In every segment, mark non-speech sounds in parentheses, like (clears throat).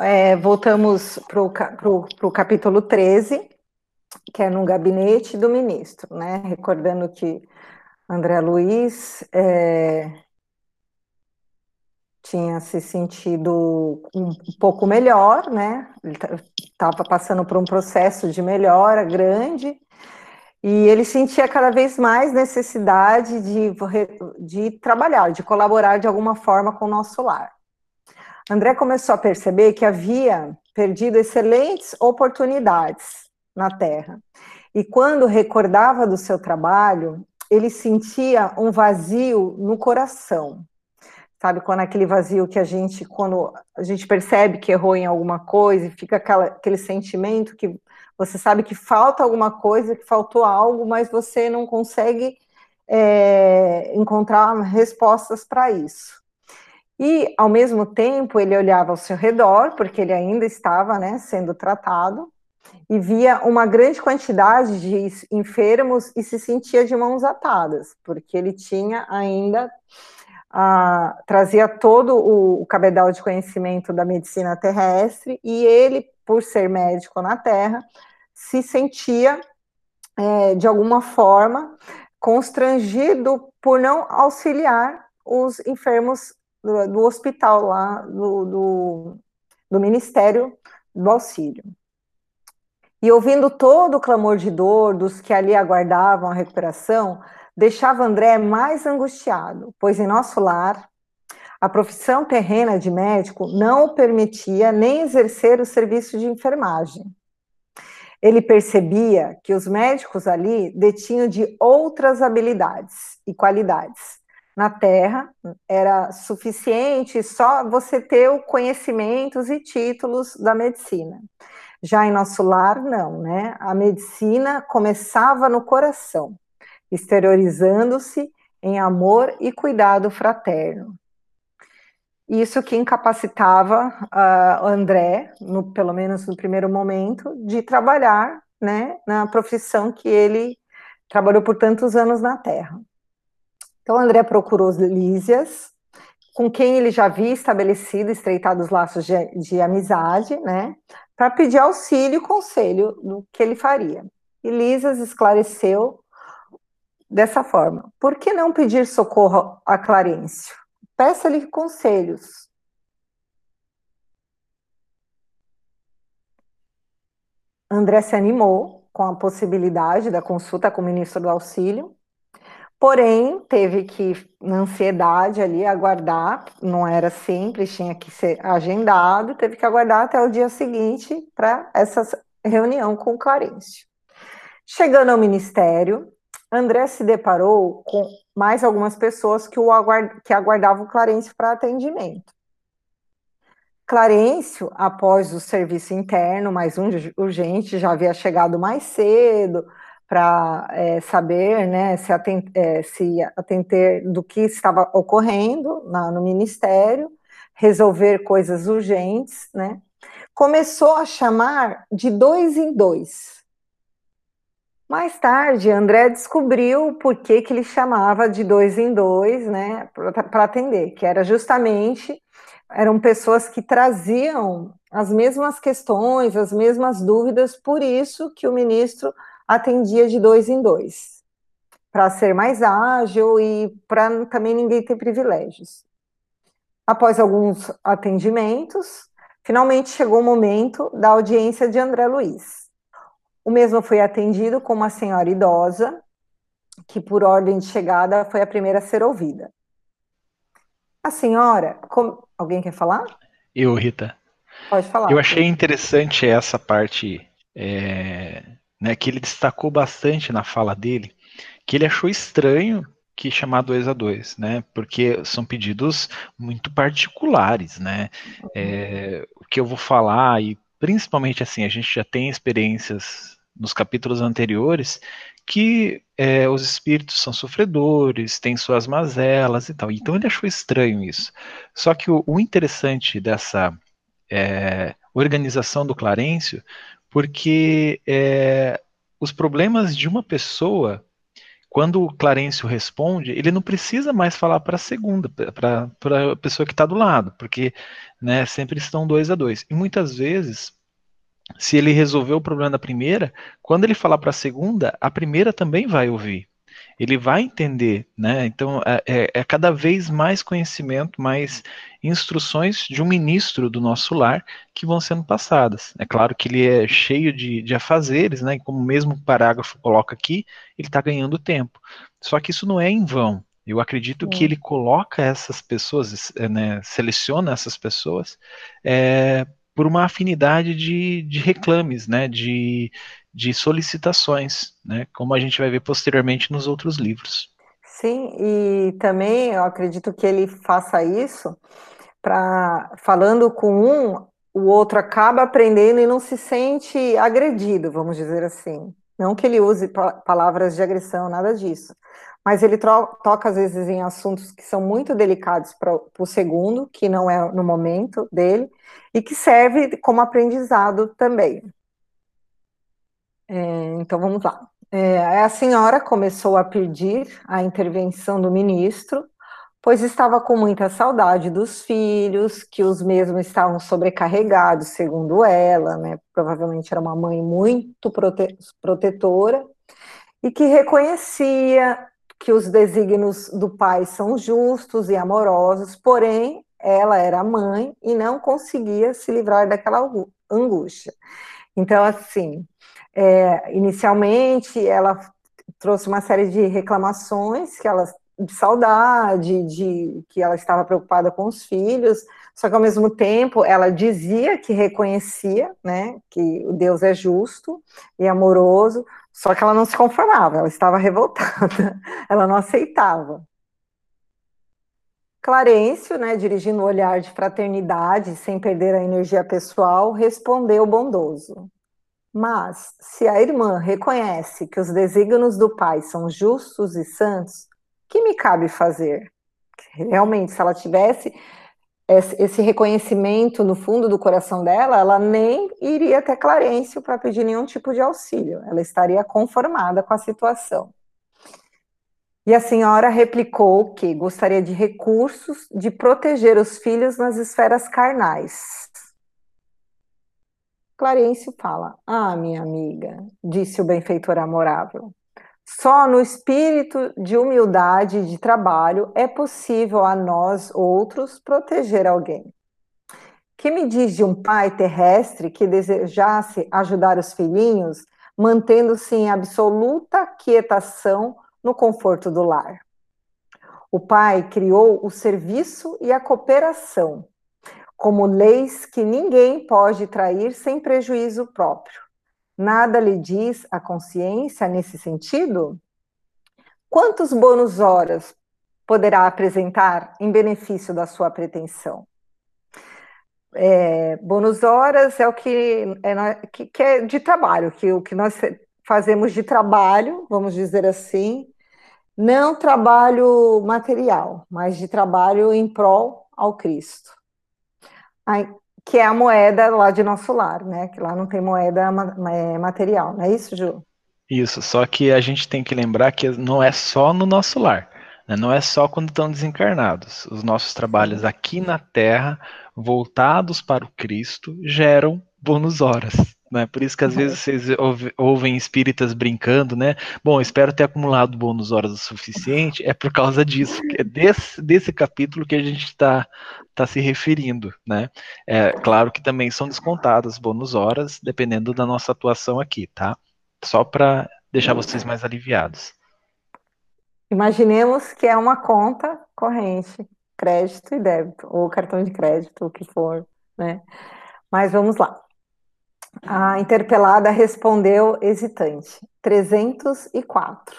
é, voltamos para o capítulo 13, que é no gabinete do ministro, né? Recordando que André Luiz é, tinha se sentido um, pouco melhor, né? Estava passando por um processo de melhora grande, e ele sentia cada vez mais necessidade de, de trabalhar, de colaborar de alguma forma com o nosso lar. André começou a perceber que havia perdido excelentes oportunidades na Terra. E quando recordava do seu trabalho, ele sentia um vazio no coração. Sabe, quando aquele vazio que a gente, quando a gente percebe que errou em alguma coisa, e fica aquela, aquele sentimento que você sabe que falta alguma coisa, que faltou algo, mas você não consegue é, encontrar respostas para isso. E, ao mesmo tempo, ele olhava ao seu redor, porque ele ainda estava né, sendo tratado, e via uma grande quantidade de enfermos e se sentia de mãos atadas, porque ele tinha ainda, ah, trazia todo o, o cabedal de conhecimento da medicina terrestre, e ele, por ser médico na Terra, se sentia, é, de alguma forma, constrangido por não auxiliar os enfermos do, do hospital lá, do, do, do Ministério do Auxílio. E ouvindo todo o clamor de dor dos que ali aguardavam a recuperação, deixava André mais angustiado, pois em nosso lar, a profissão terrena de médico não o permitia nem exercer o serviço de enfermagem. Ele percebia que os médicos ali detinham de outras habilidades e qualidades, na Terra, era suficiente só você ter o conhecimentos e títulos da medicina. Já em nosso lar, não, né? A medicina começava no coração, exteriorizando-se em amor e cuidado fraterno. Isso que incapacitava uh, André, no, pelo menos no primeiro momento, de trabalhar né, na profissão que ele trabalhou por tantos anos na Terra. Então, André procurou Lísias, com quem ele já havia estabelecido, estreitado os laços de, de amizade, né, para pedir auxílio e conselho do que ele faria. E Lísias esclareceu dessa forma: por que não pedir socorro a Clarencio? Peça-lhe conselhos. André se animou com a possibilidade da consulta com o ministro do Auxílio Porém, teve que, na ansiedade ali, aguardar, não era simples, tinha que ser agendado, teve que aguardar até o dia seguinte para essa reunião com o Clarencio. Chegando ao ministério, André se deparou com mais algumas pessoas que, o aguard... que aguardavam o Clarencio para atendimento. Clarencio, após o serviço interno, mais um urgente, já havia chegado mais cedo, para é, saber, né, se, atent, é, se atender do que estava ocorrendo na, no Ministério, resolver coisas urgentes, né, começou a chamar de dois em dois. Mais tarde, André descobriu por que, que ele chamava de dois em dois, né, para atender, que era justamente, eram pessoas que traziam as mesmas questões, as mesmas dúvidas, por isso que o ministro atendia de dois em dois, para ser mais ágil e para também ninguém ter privilégios. Após alguns atendimentos, finalmente chegou o momento da audiência de André Luiz. O mesmo foi atendido com uma senhora idosa, que por ordem de chegada foi a primeira a ser ouvida. A senhora, alguém quer falar? Eu, Rita. Pode falar. Eu achei interessante essa parte é, né, que ele destacou bastante na fala dele, que ele achou estranho que chamar dois a dois, né? Porque são pedidos muito particulares, né? É, o que eu vou falar e principalmente assim a gente já tem experiências nos capítulos anteriores que é, os espíritos são sofredores, têm suas mazelas e tal. Então ele achou estranho isso. Só que o, o interessante dessa é, organização do Clarencio porque é, os problemas de uma pessoa quando o Clarencio responde, ele não precisa mais falar para a segunda, para a pessoa que está do lado, porque né, sempre estão dois a dois. E muitas vezes, se ele resolver o problema da primeira, quando ele falar para a segunda, a primeira também vai ouvir ele vai entender, né? Então é, é, é, cada vez mais conhecimento, mais instruções de um ministro do nosso lar que vão sendo passadas. É claro que ele é cheio de, de afazeres, né? Como mesmo o parágrafo coloca aqui, ele está ganhando tempo. Só que isso não é em vão. Eu acredito é. que ele coloca essas pessoas, é, né, seleciona essas pessoas é, por uma afinidade de, de reclames, né, de, de solicitações, né, como a gente vai ver posteriormente nos outros livros. Sim, e também eu acredito que ele faça isso para falando com um, o outro acaba aprendendo e não se sente agredido, vamos dizer assim. Não que ele use palavras de agressão, nada disso. Mas ele toca, às vezes, em assuntos que são muito delicados para o segundo, que não é no momento dele, e que serve como aprendizado também. É, então vamos lá. É, a senhora começou a pedir a intervenção do ministro, pois estava com muita saudade dos filhos, que os mesmos estavam sobrecarregados, segundo ela, né? Provavelmente era uma mãe muito prote protetora, e que reconhecia que os desígnios do pai são justos e amorosos, porém ela era mãe e não conseguia se livrar daquela angústia. Então, assim, é, inicialmente, ela trouxe uma série de reclamações que ela de saudade, de que ela estava preocupada com os filhos, só que ao mesmo tempo ela dizia que reconhecia, né, que o Deus é justo e amoroso, só que ela não se conformava, ela estava revoltada, (laughs) ela não aceitava. Clarencio, né, dirigindo o um olhar de fraternidade, sem perder a energia pessoal, respondeu bondoso: mas, se a irmã reconhece que os desígnios do pai são justos e santos, que me cabe fazer? Realmente, se ela tivesse esse reconhecimento no fundo do coração dela, ela nem iria até Clarencio para pedir nenhum tipo de auxílio, ela estaria conformada com a situação. E a senhora replicou que gostaria de recursos de proteger os filhos nas esferas carnais, Clarencio fala: Ah, minha amiga, disse o benfeitor amorável, só no espírito de humildade e de trabalho é possível a nós outros proteger alguém. Que me diz de um pai terrestre que desejasse ajudar os filhinhos, mantendo-se em absoluta quietação no conforto do lar? O pai criou o serviço e a cooperação, como leis que ninguém pode trair sem prejuízo próprio. Nada lhe diz a consciência nesse sentido? Quantos bônus horas poderá apresentar em benefício da sua pretensão? É, bônus horas é o que é, que, que é de trabalho, que o que nós fazemos de trabalho, vamos dizer assim, não trabalho material, mas de trabalho em prol ao Cristo que é a moeda lá de nosso lar, né? Que lá não tem moeda é, material, não é isso, Ju? Isso, só que a gente tem que lembrar que não é só no nosso lar, né? não é só quando estão desencarnados. Os nossos trabalhos aqui na Terra, voltados para o Cristo, geram bônus horas. Né? Por isso que às uhum. vezes vocês ouvem espíritas brincando, né? Bom, espero ter acumulado bônus horas o suficiente. É por causa disso, é desse, desse capítulo que a gente está tá se referindo, né? É claro que também são descontadas bônus horas, dependendo da nossa atuação aqui, tá? Só para deixar vocês mais aliviados. Imaginemos que é uma conta corrente, crédito e débito, ou cartão de crédito, o que for, né? Mas vamos lá. A interpelada respondeu hesitante: 304.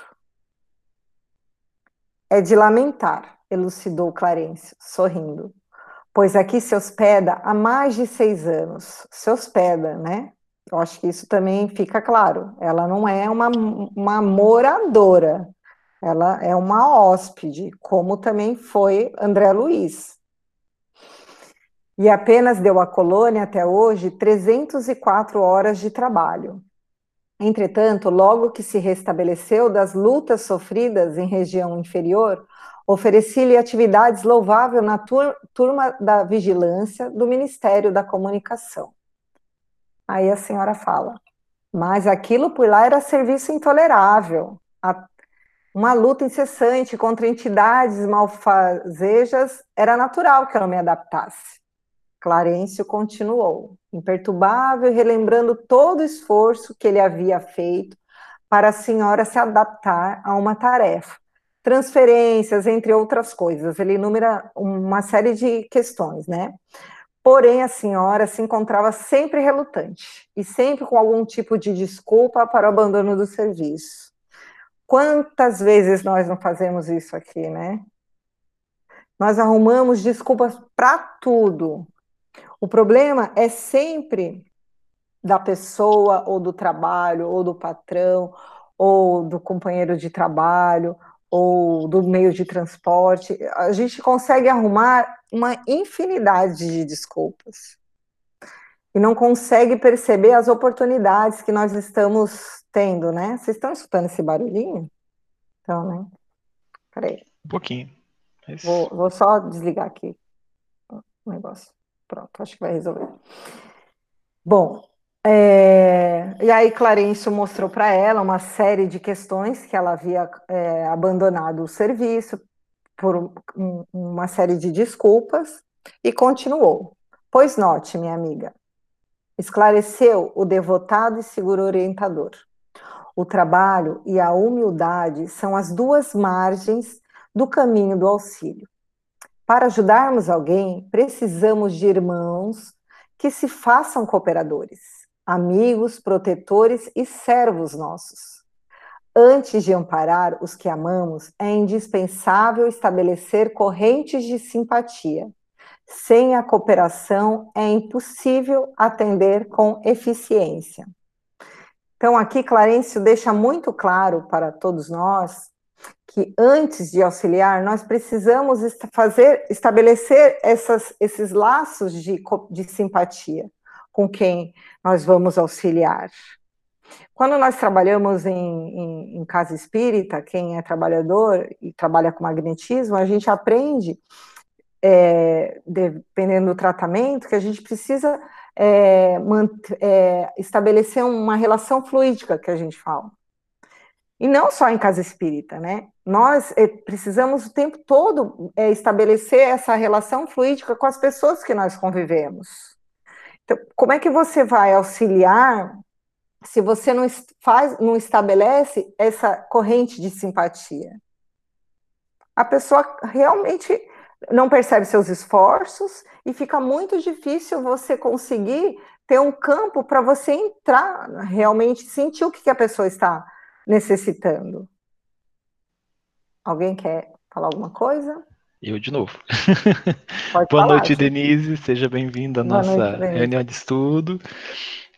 É de lamentar, elucidou Clarencio, sorrindo, pois aqui se hospeda há mais de seis anos. Se hospeda, né? Eu acho que isso também fica claro. Ela não é uma, uma moradora, ela é uma hóspede, como também foi André Luiz e apenas deu à colônia até hoje 304 horas de trabalho. Entretanto, logo que se restabeleceu das lutas sofridas em região inferior, ofereci-lhe atividades louváveis na turma da vigilância do Ministério da Comunicação. Aí a senhora fala, mas aquilo por lá era serviço intolerável, uma luta incessante contra entidades malfazejas, era natural que eu não me adaptasse. Clarencio continuou, imperturbável, relembrando todo o esforço que ele havia feito para a senhora se adaptar a uma tarefa. Transferências, entre outras coisas. Ele enumera uma série de questões, né? Porém, a senhora se encontrava sempre relutante e sempre com algum tipo de desculpa para o abandono do serviço. Quantas vezes nós não fazemos isso aqui, né? Nós arrumamos desculpas para tudo. O problema é sempre da pessoa, ou do trabalho, ou do patrão, ou do companheiro de trabalho, ou do meio de transporte. A gente consegue arrumar uma infinidade de desculpas. E não consegue perceber as oportunidades que nós estamos tendo, né? Vocês estão escutando esse barulhinho? Então, né? Peraí. Um pouquinho. Mas... Vou, vou só desligar aqui o negócio. Pronto, acho que vai resolver. Bom, é... e aí Clarencio mostrou para ela uma série de questões que ela havia é, abandonado o serviço por um, uma série de desculpas e continuou. Pois note, minha amiga, esclareceu o devotado e seguro orientador. O trabalho e a humildade são as duas margens do caminho do auxílio. Para ajudarmos alguém, precisamos de irmãos que se façam cooperadores, amigos, protetores e servos nossos. Antes de amparar os que amamos, é indispensável estabelecer correntes de simpatia. Sem a cooperação, é impossível atender com eficiência. Então, aqui Clarencio deixa muito claro para todos nós que antes de auxiliar, nós precisamos fazer, estabelecer essas, esses laços de, de simpatia com quem nós vamos auxiliar. Quando nós trabalhamos em, em, em, casa espírita, quem é trabalhador e trabalha com magnetismo, a gente aprende, é, dependendo do tratamento, que a gente precisa é, é, estabelecer uma relação fluídica que a gente fala. E não só em casa espírita, né? Nós é, precisamos o tempo todo é, estabelecer essa relação fluídica com as pessoas que nós convivemos. Então, como é que você vai auxiliar se você não faz, não estabelece essa corrente de simpatia? A pessoa realmente não percebe seus esforços e fica muito difícil você conseguir ter um campo para você entrar, realmente sentir o que, que a pessoa está necessitando. Alguém quer falar alguma coisa? Eu de novo. (laughs) Boa falar, noite. Denise. Seja bem-vinda à nossa noite, reunião de estudo.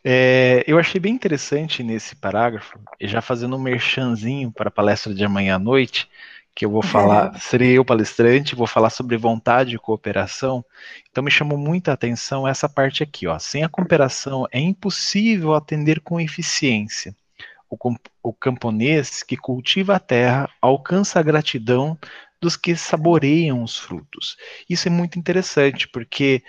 É, eu achei bem interessante nesse parágrafo, já fazendo um merchanzinho para a palestra de amanhã à noite, que eu vou falar, é. serei eu palestrante, vou falar sobre vontade e cooperação. Então me chamou muita atenção essa parte aqui, ó. Sem a cooperação é impossível atender com eficiência. O, o camponês que cultiva a terra alcança a gratidão dos que saboreiam os frutos. Isso é muito interessante, porque,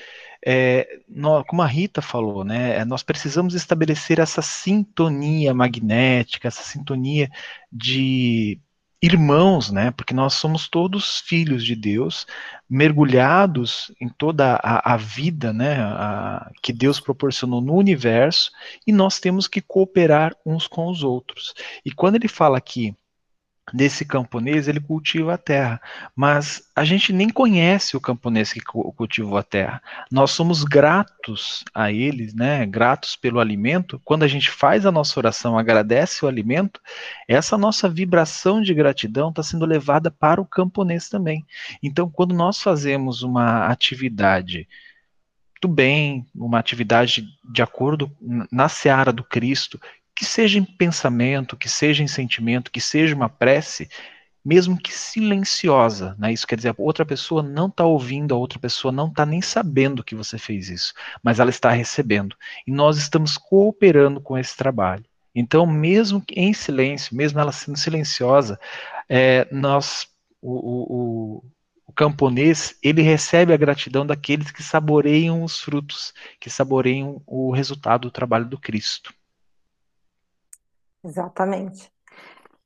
é, nós, como a Rita falou, né, nós precisamos estabelecer essa sintonia magnética, essa sintonia de irmãos, né? Porque nós somos todos filhos de Deus, mergulhados em toda a, a vida, né? A, que Deus proporcionou no universo, e nós temos que cooperar uns com os outros. E quando ele fala aqui desse camponês, ele cultiva a terra, mas a gente nem conhece o camponês que cultivou a terra. Nós somos gratos a eles, né? Gratos pelo alimento. Quando a gente faz a nossa oração, agradece o alimento, essa nossa vibração de gratidão está sendo levada para o camponês também. Então, quando nós fazemos uma atividade do bem, uma atividade de acordo na seara do Cristo, que seja em pensamento, que seja em sentimento, que seja uma prece, mesmo que silenciosa, né? Isso quer dizer, a outra pessoa não está ouvindo, a outra pessoa não está nem sabendo que você fez isso, mas ela está recebendo. E nós estamos cooperando com esse trabalho. Então, mesmo em silêncio, mesmo ela sendo silenciosa, é, nós, o, o, o camponês, ele recebe a gratidão daqueles que saboreiam os frutos, que saboreiam o resultado do trabalho do Cristo. Exatamente.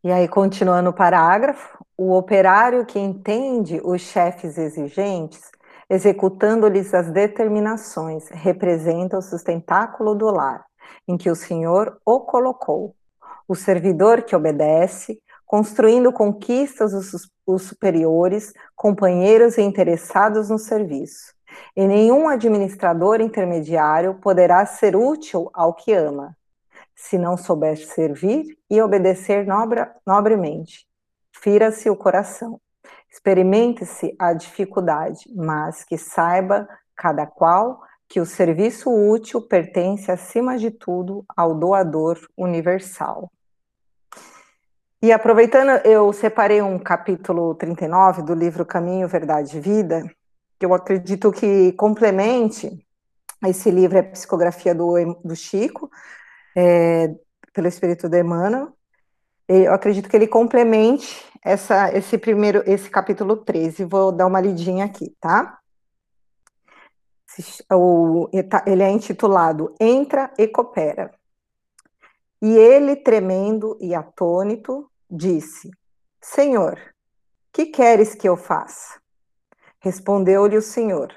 E aí, continuando o parágrafo, o operário que entende os chefes exigentes, executando-lhes as determinações, representa o sustentáculo do lar, em que o Senhor o colocou. O servidor que obedece, construindo conquistas os, superiores, companheiros e interessados no serviço. E nenhum administrador intermediário poderá ser útil ao que ama, se não souber servir e obedecer nobre, nobremente. Fira-se o coração. Experimente-se a dificuldade, mas que saiba cada qual que o serviço útil pertence, acima de tudo, ao doador universal. E aproveitando, eu separei um capítulo 39 do livro Caminho, Verdade e Vida, que eu acredito que complemente esse livro, é a psicografia do, do Chico, é, pelo Espírito de Emmanuel. Eu acredito que ele complemente essa, esse primeiro, esse capítulo 13. Vou dar uma lidinha aqui, tá? Tá? Ele é intitulado Entra e Coopera. E ele, tremendo e atônito, disse: Senhor, que queres que eu faça? Respondeu-lhe o Senhor: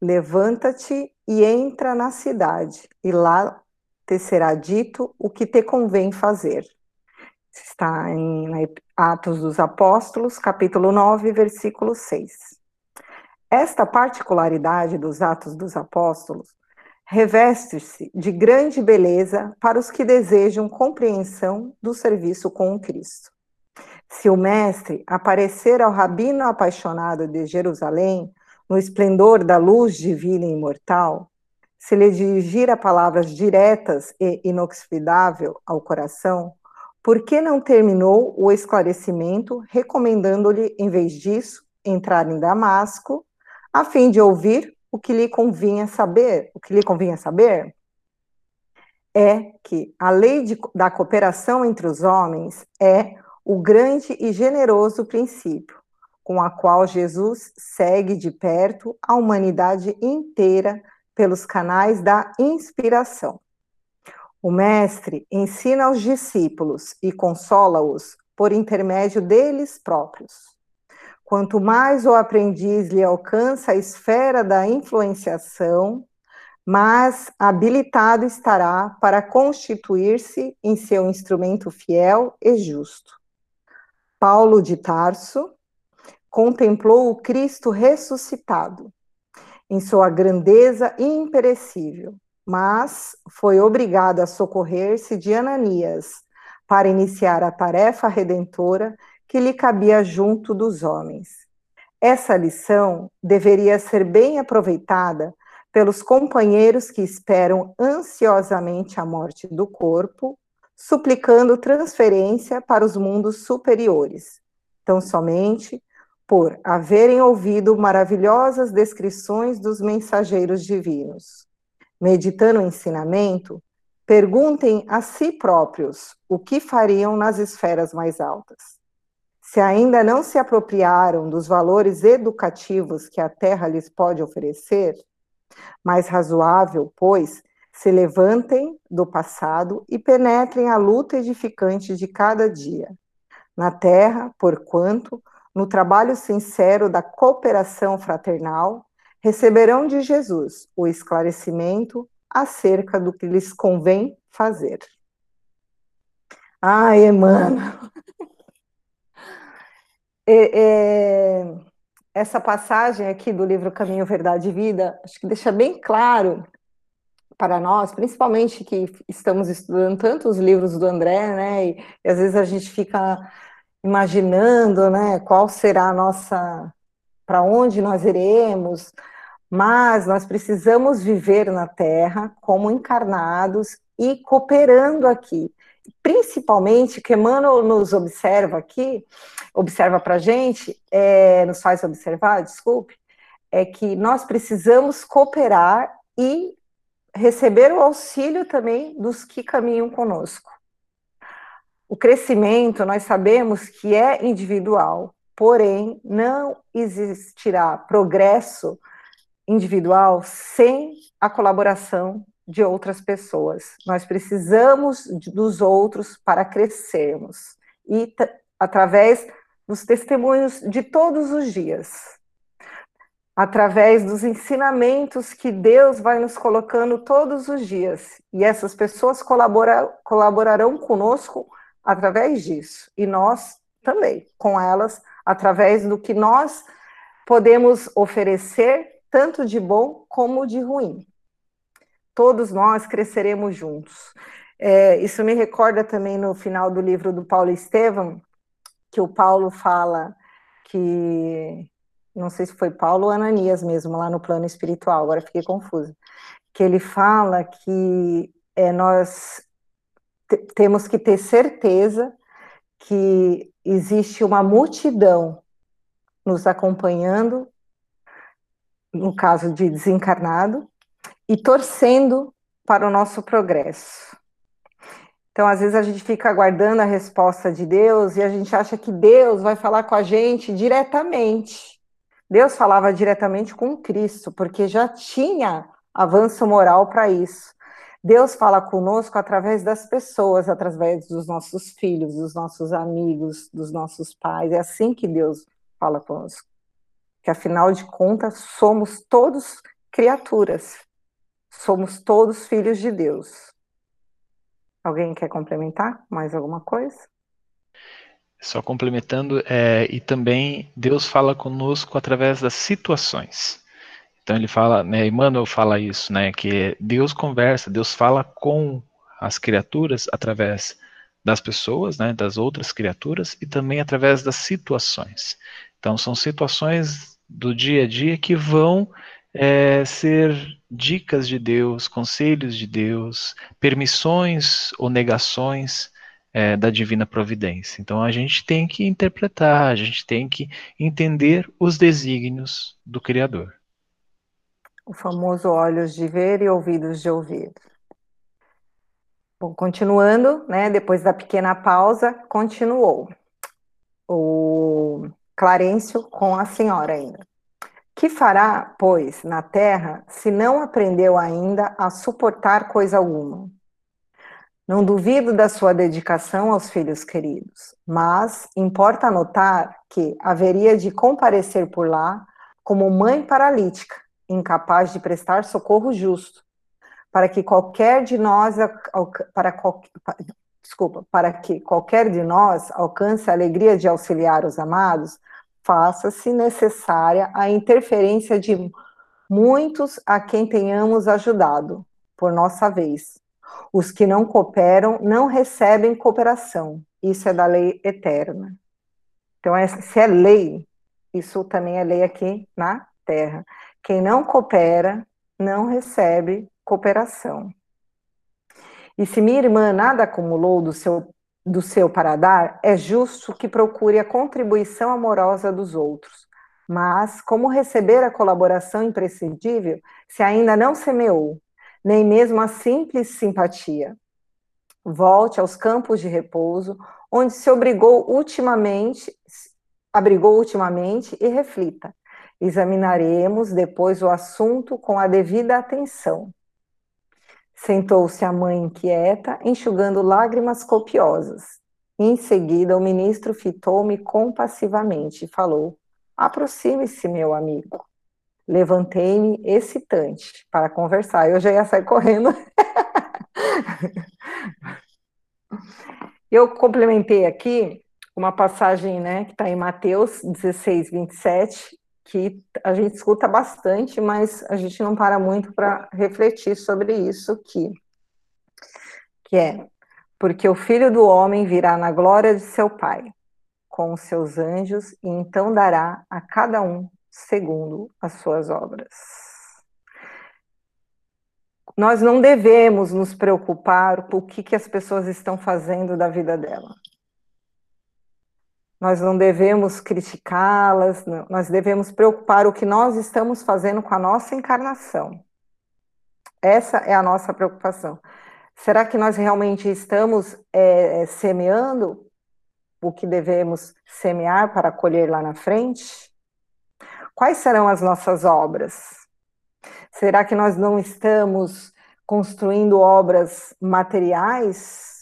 Levanta-te e entra na cidade, e lá te será dito o que te convém fazer. Está em Atos dos Apóstolos, capítulo 9, versículo 6. Esta particularidade dos Atos dos Apóstolos reveste-se de grande beleza para os que desejam compreensão do serviço com o Cristo. Se o Mestre aparecer ao rabino apaixonado de Jerusalém, no esplendor da luz divina e imortal, se lhe dirigir a palavras diretas e inoxidável ao coração, por que não terminou o esclarecimento, recomendando-lhe, em vez disso, entrar em Damasco, a fim de ouvir o que lhe convinha saber? O que lhe convinha saber é que a lei de, da cooperação entre os homens é o grande e generoso princípio, com a qual Jesus segue de perto a humanidade inteira pelos canais da inspiração. O Mestre ensina aos discípulos e consola-os por intermédio deles próprios. Quanto mais o aprendiz lhe alcança a esfera da influenciação, mais habilitado estará para constituir-se em seu instrumento fiel e justo. Paulo de Tarso contemplou o Cristo ressuscitado em sua grandeza imperecível, mas foi obrigado a socorrer-se de Ananias para iniciar a tarefa redentora que lhe cabia junto dos homens. Essa lição deveria ser bem aproveitada pelos companheiros que esperam ansiosamente a morte do corpo, suplicando transferência para os mundos superiores. Tão somente por haverem ouvido maravilhosas descrições dos mensageiros divinos. Meditando o ensinamento, perguntem a si próprios o que fariam nas esferas mais altas. Se ainda não se apropriaram dos valores educativos que a Terra lhes pode oferecer, mais razoável, pois, se levantem do passado e penetrem a luta edificante de cada dia. Na Terra, porquanto, no trabalho sincero da cooperação fraternal, receberão de Jesus o esclarecimento acerca do que lhes convém fazer. Ai, Emmanuel. É, é, essa passagem aqui do livro Caminho, Verdade e Vida, acho que deixa bem claro para nós, principalmente que estamos estudando tantos livros do André, né? E, e às vezes a gente fica imaginando, né, qual será a nossa, para onde nós iremos, mas nós precisamos viver na Terra como encarnados e cooperando aqui. Principalmente, que Emmanuel nos observa aqui, observa para a gente, é, nos faz observar, desculpe, é que nós precisamos cooperar e receber o auxílio também dos que caminham conosco. O crescimento, nós sabemos que é individual, porém, não existirá progresso individual sem a colaboração de outras pessoas. Nós precisamos dos outros para crescermos e através dos testemunhos de todos os dias através dos ensinamentos que Deus vai nos colocando todos os dias. E essas pessoas colabora, colaborarão conosco através disso. E nós também, com elas, através do que nós podemos oferecer, tanto de bom como de ruim. Todos nós cresceremos juntos. É, isso me recorda também no final do livro do Paulo Estevam, que o Paulo fala que não sei se foi Paulo ou Ananias mesmo, lá no plano espiritual, agora fiquei confusa, que ele fala que é, nós temos que ter certeza que existe uma multidão nos acompanhando, no caso de desencarnado, e torcendo para o nosso progresso. Então, às vezes, a gente fica aguardando a resposta de Deus e a gente acha que Deus vai falar com a gente diretamente. Deus falava diretamente com Cristo, porque já tinha avanço moral para isso. Deus fala conosco através das pessoas, através dos nossos filhos, dos nossos amigos, dos nossos pais. É assim que Deus fala conosco. Que afinal de contas, somos todos criaturas. Somos todos filhos de Deus. Alguém quer complementar mais alguma coisa? Só complementando, é, e também Deus fala conosco através das situações. Então ele fala, né, Emmanuel fala isso, né, que Deus conversa, Deus fala com as criaturas através das pessoas, né, das outras criaturas e também através das situações. Então são situações do dia a dia que vão é, ser dicas de Deus, conselhos de Deus, permissões ou negações é, da divina providência. Então a gente tem que interpretar, a gente tem que entender os desígnios do Criador. O famoso olhos de ver e ouvidos de ouvir. Bom, continuando, né, depois da pequena pausa, continuou o Clarencio com a senhora ainda. Que fará, pois, na terra, se não aprendeu ainda a suportar coisa alguma? Não duvido da sua dedicação aos filhos queridos, mas importa notar que haveria de comparecer por lá como mãe paralítica, incapaz de prestar socorro justo, para que qualquer de nós para desculpa, para que qualquer de nós alcance a alegria de auxiliar os amados, faça-se necessária a interferência de muitos a quem tenhamos ajudado, por nossa vez, os que não cooperam não recebem cooperação. Isso é da lei eterna. Então, se é lei, isso também é lei aqui na Terra. Quem não coopera não recebe cooperação. E se minha irmã nada acumulou do seu, do seu para dar, é justo que procure a contribuição amorosa dos outros. Mas, como receber a colaboração imprescindível se ainda não semeou? nem mesmo a simples simpatia. Volte aos campos de repouso, onde se obrigou ultimamente, abrigou ultimamente e reflita. Examinaremos depois o assunto com a devida atenção. Sentou-se a mãe inquieta, enxugando lágrimas copiosas. Em seguida, o ministro fitou-me compassivamente e falou: Aproxime-se, meu amigo. Levantei-me excitante para conversar. Eu já ia sair correndo. Eu complementei aqui uma passagem né, que está em Mateus 16, 27, que a gente escuta bastante, mas a gente não para muito para refletir sobre isso aqui. Que é, porque o Filho do Homem virá na glória de seu Pai, com os seus anjos, e então dará a cada um segundo as suas obras. Nós não devemos nos preocupar com o que, que as pessoas estão fazendo da vida dela. Nós não devemos criticá-las, nós devemos preocupar o que nós estamos fazendo com a nossa encarnação. Essa é a nossa preocupação. Será que nós realmente estamos é, semeando o que devemos semear para colher lá na frente? Quais serão as nossas obras? Será que nós não estamos construindo obras materiais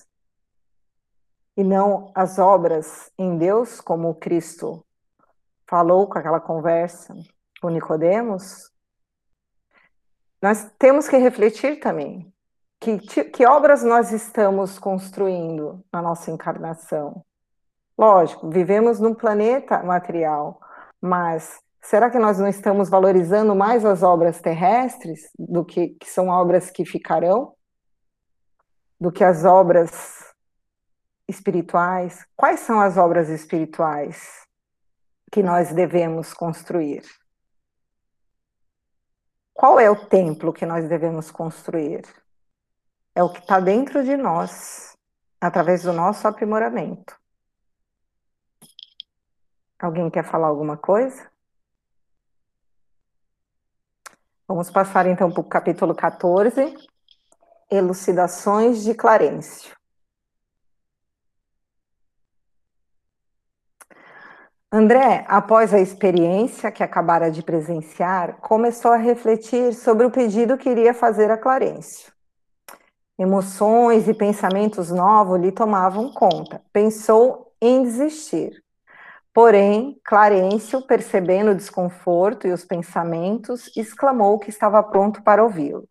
e não as obras em Deus, como Cristo falou com aquela conversa com Nicodemos? Nós temos que refletir também que, que obras nós estamos construindo na nossa encarnação. Lógico, vivemos num planeta material, mas será que nós não estamos valorizando mais as obras terrestres do que, que são obras que ficarão? Do que as obras espirituais? Quais são as obras espirituais que nós devemos construir? Qual é o templo que nós devemos construir? É o que está dentro de nós, através do nosso aprimoramento. Alguém quer falar alguma coisa? Vamos passar então para o capítulo 14, Elucidações de Clarencio. André, após a experiência que acabara de presenciar, começou a refletir sobre o pedido que iria fazer a Clarencio. Emoções e pensamentos novos lhe tomavam conta. Pensou em desistir. Porém, Clarencio, percebendo o desconforto e os pensamentos, exclamou que estava pronto para ouvi-lo.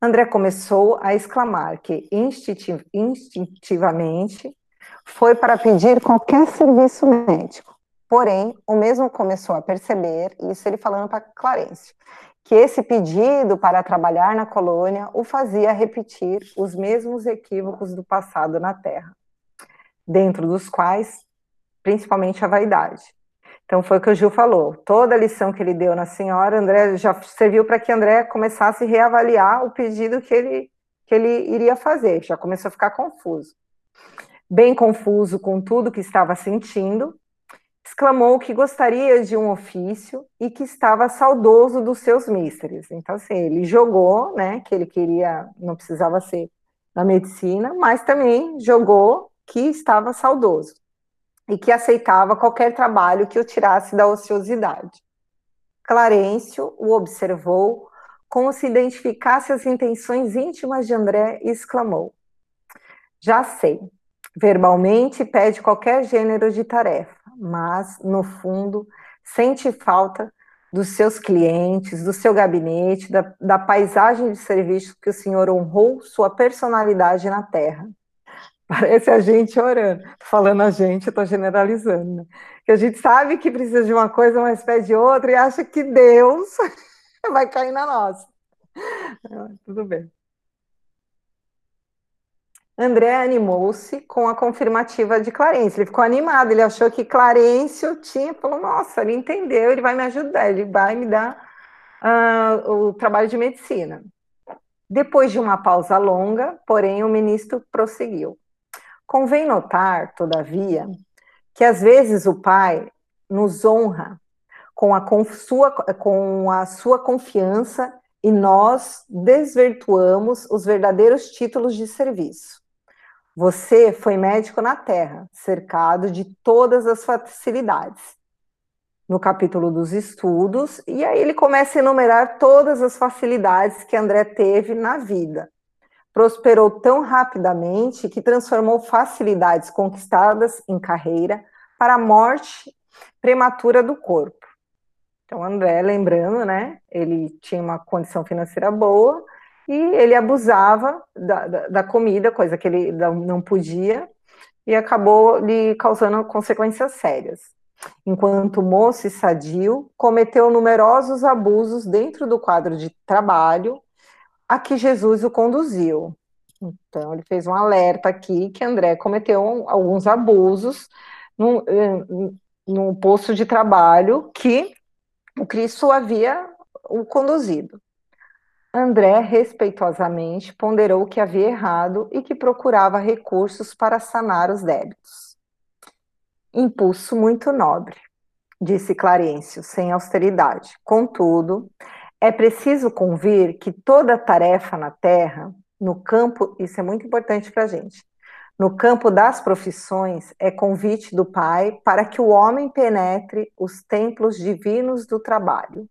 André começou a exclamar que instintivamente foi para pedir qualquer serviço médico. Porém, o mesmo começou a perceber, isso ele falando para Clarencio, que esse pedido para trabalhar na colônia o fazia repetir os mesmos equívocos do passado na Terra, dentro dos quais, principalmente a vaidade. Então foi o que o Gil falou. Toda a lição que ele deu na senhora, André já serviu para que André começasse a reavaliar o pedido que ele que ele iria fazer. Já começou a ficar confuso bem confuso com tudo que estava sentindo, exclamou que gostaria de um ofício e que estava saudoso dos seus místeres. Então, assim, ele jogou, né, que ele queria, não precisava ser na medicina, mas também jogou que estava saudoso e que aceitava qualquer trabalho que o tirasse da ociosidade. Clarencio o observou como se identificasse as intenções íntimas de André e exclamou: Já sei, verbalmente pede qualquer gênero de tarefa, mas, no fundo, sente falta dos seus clientes, do seu gabinete, da, da paisagem de serviço que o Senhor honrou sua personalidade na terra. (laughs) Parece a gente orando. Falando a gente, estou generalizando. Né? Que a gente sabe que precisa de uma coisa, mas pede outra e acha que Deus (laughs) vai cair na nossa. (laughs) Tudo bem. André animou-se com a confirmativa de Clarencio. Ele ficou animado, ele achou que Clarencio tinha, falou, nossa, ele entendeu, ele vai me ajudar, ele vai me dar uh, o trabalho de medicina. Depois de uma pausa longa, porém, o ministro prosseguiu. Convém notar, todavia, que às vezes o pai nos honra com a, com sua, com a sua confiança e nós desvirtuamos os verdadeiros títulos de serviço. Você foi médico na Terra, cercado de todas as facilidades. No capítulo dos estudos, e aí ele começa a enumerar todas as facilidades que André teve na vida. Prosperou tão rapidamente que transformou facilidades conquistadas em carreira para a morte prematura do corpo. Então, André, lembrando, né, ele tinha uma condição financeira boa, e ele abusava da, da, da comida, coisa que ele não podia, e acabou lhe causando consequências sérias. Enquanto moço e sadio, cometeu numerosos abusos dentro do quadro de trabalho a que Jesus o conduziu. Então, ele fez um alerta aqui que André cometeu alguns abusos no, no posto de trabalho que o Cristo havia o conduzido. André respeitosamente ponderou que havia errado e que procurava recursos para sanar os débitos. Impulso muito nobre, disse Clarencio, sem austeridade. Contudo, é preciso convir que toda tarefa na terra, no campo, isso é muito importante para a gente. No campo das profissões, é convite do Pai para que o homem penetre os templos divinos do trabalho.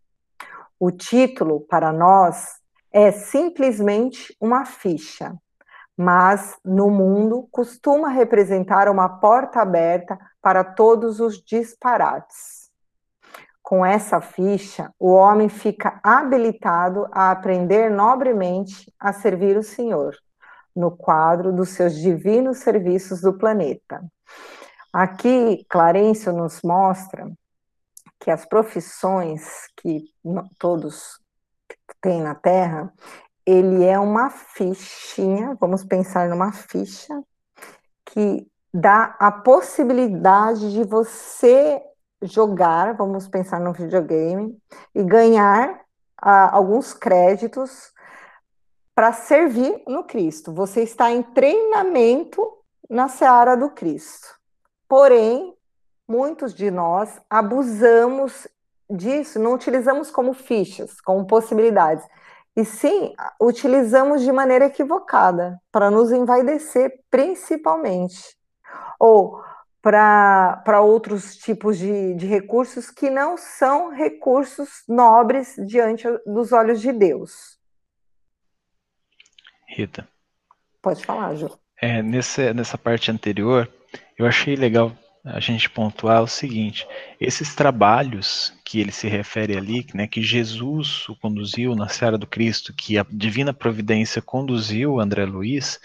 O título, para nós, é simplesmente uma ficha, mas no mundo costuma representar uma porta aberta para todos os disparates. Com essa ficha, o homem fica habilitado a aprender nobremente a servir o Senhor no quadro dos seus divinos serviços do planeta. Aqui, Clarencio nos mostra que as profissões que todos têm na Terra, ele é uma fichinha, vamos pensar numa ficha, que dá a possibilidade de você jogar, vamos pensar no videogame, e ganhar ah, alguns créditos para servir no Cristo. Você está em treinamento na seara do Cristo. Porém, muitos de nós abusamos disso, não utilizamos como fichas, como possibilidades. E sim, utilizamos de maneira equivocada, para nos envaidecer, principalmente. Ou para outros tipos de, de recursos que não são recursos nobres diante dos olhos de Deus. Rita. Pode falar, Ju. É, nessa, nessa parte anterior, eu achei legal a gente pontuar o seguinte: esses trabalhos que ele se refere ali, né, que Jesus o conduziu na Seara do Cristo, que a divina providência conduziu André Luiz,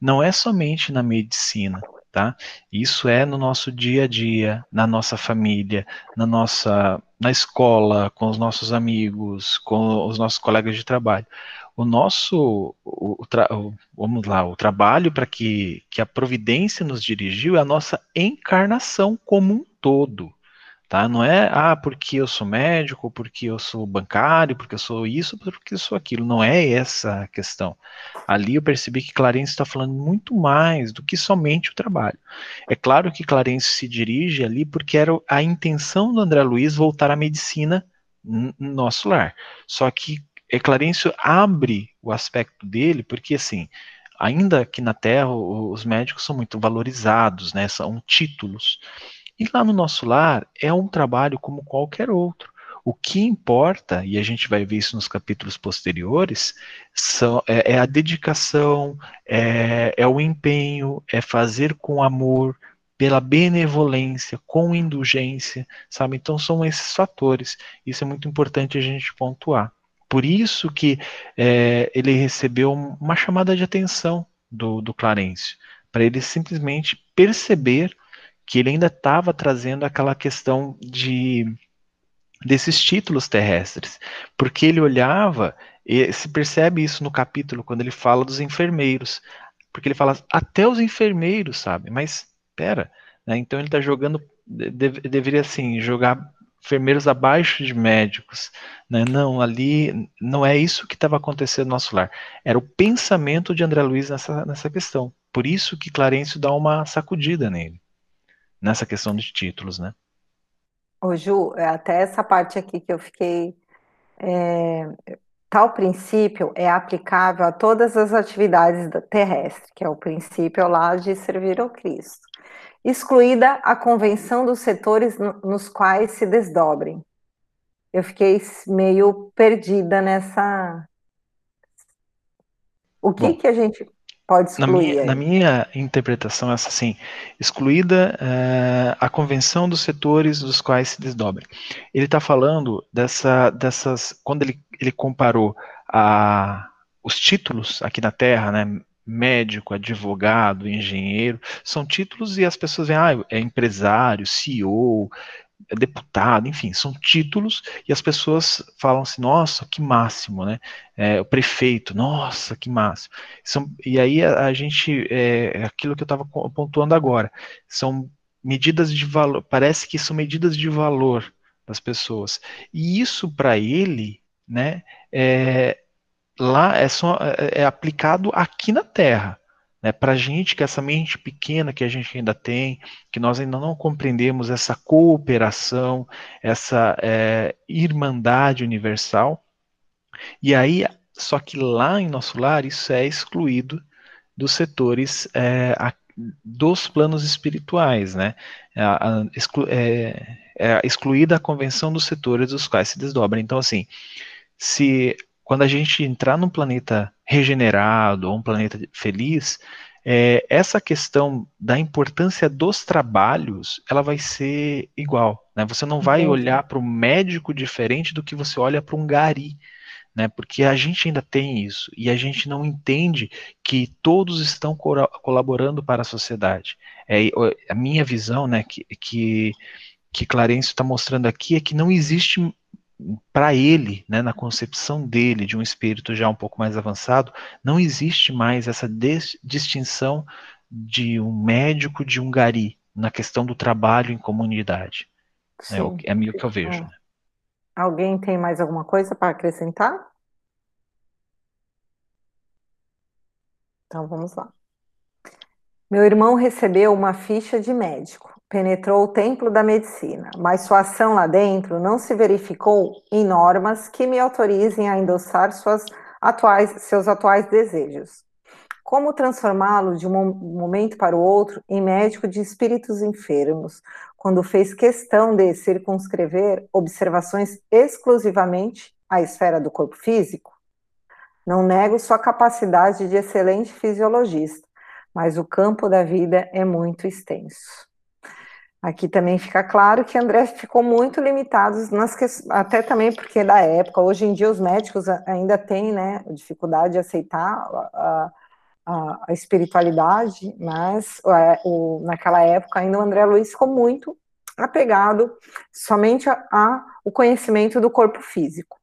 não é somente na medicina, tá? Isso é no nosso dia a dia, na nossa família, na nossa na escola, com os nossos amigos, com os nossos colegas de trabalho o nosso, o, o, vamos lá, o trabalho para que, que a providência nos dirigiu é a nossa encarnação como um todo. Tá? Não é, ah, porque eu sou médico, porque eu sou bancário, porque eu sou isso, porque eu sou aquilo. Não é essa a questão. Ali eu percebi que Clarence está falando muito mais do que somente o trabalho. É claro que Clarence se dirige ali porque era a intenção do André Luiz voltar à medicina no nosso lar. Só que é, Clarencio abre o aspecto dele, porque assim, ainda que na Terra os médicos são muito valorizados, né, são títulos. E lá no nosso lar é um trabalho como qualquer outro. O que importa, e a gente vai ver isso nos capítulos posteriores, são, é, é a dedicação, é, é o empenho, é fazer com amor, pela benevolência, com indulgência, sabe? Então são esses fatores. Isso é muito importante a gente pontuar. Por isso que é, ele recebeu uma chamada de atenção do, do Clarence, para ele simplesmente perceber que ele ainda estava trazendo aquela questão de desses títulos terrestres, porque ele olhava e se percebe isso no capítulo quando ele fala dos enfermeiros, porque ele fala até os enfermeiros, sabe? Mas pera, né? Então ele está jogando deveria assim jogar enfermeiros abaixo de médicos. Né? Não, ali não é isso que estava acontecendo no nosso lar. Era o pensamento de André Luiz nessa, nessa questão. Por isso que Clarencio dá uma sacudida nele, nessa questão de títulos, né? Ô Ju, é até essa parte aqui que eu fiquei. É, tal princípio é aplicável a todas as atividades terrestres, que é o princípio lá de servir ao Cristo excluída a convenção dos setores nos quais se desdobrem. Eu fiquei meio perdida nessa. O que, Bom, que a gente pode excluir? Na minha, na minha interpretação, essa assim, excluída uh, a convenção dos setores dos quais se desdobrem. Ele está falando dessa, dessas. Quando ele, ele comparou a, os títulos aqui na Terra, né, médico, advogado, engenheiro, são títulos e as pessoas veem, ah, é empresário, CEO, é deputado, enfim, são títulos e as pessoas falam assim, nossa, que máximo, né? É, o prefeito, nossa, que máximo. São, e aí a, a gente, é, é aquilo que eu estava pontuando agora, são medidas de valor, parece que são medidas de valor das pessoas. E isso para ele, né, é, lá é, só, é, é aplicado aqui na Terra. Né, para a gente, que essa mente pequena que a gente ainda tem, que nós ainda não compreendemos essa cooperação, essa é, irmandade universal, e aí só que lá em nosso lar isso é excluído dos setores é, a, dos planos espirituais, né? A, exclu, é, é excluída a convenção dos setores dos quais se desdobra. Então, assim, se quando a gente entrar num planeta regenerado ou um planeta feliz, é, essa questão da importância dos trabalhos, ela vai ser igual, né? Você não vai olhar para o médico diferente do que você olha para um gari, né? Porque a gente ainda tem isso e a gente não entende que todos estão co colaborando para a sociedade. É a minha visão, né? Que que, que Clarence está mostrando aqui é que não existe para ele, né, na concepção dele, de um espírito já um pouco mais avançado, não existe mais essa distinção de um médico de um gari na questão do trabalho em comunidade. É Sim. É, é meio que eu vejo. É. Né? Alguém tem mais alguma coisa para acrescentar? Então vamos lá. Meu irmão recebeu uma ficha de médico penetrou o templo da medicina, mas sua ação lá dentro não se verificou em normas que me autorizem a endossar suas atuais, seus atuais desejos. Como transformá-lo de um momento para o outro em médico de espíritos enfermos, quando fez questão de circunscrever observações exclusivamente à esfera do corpo físico? Não nego sua capacidade de excelente fisiologista, mas o campo da vida é muito extenso. Aqui também fica claro que André ficou muito limitado nas que, até também porque da época, hoje em dia os médicos ainda têm né, dificuldade de aceitar a, a, a espiritualidade, mas é, o, naquela época ainda o André Luiz ficou muito apegado somente a, a conhecimento do corpo físico.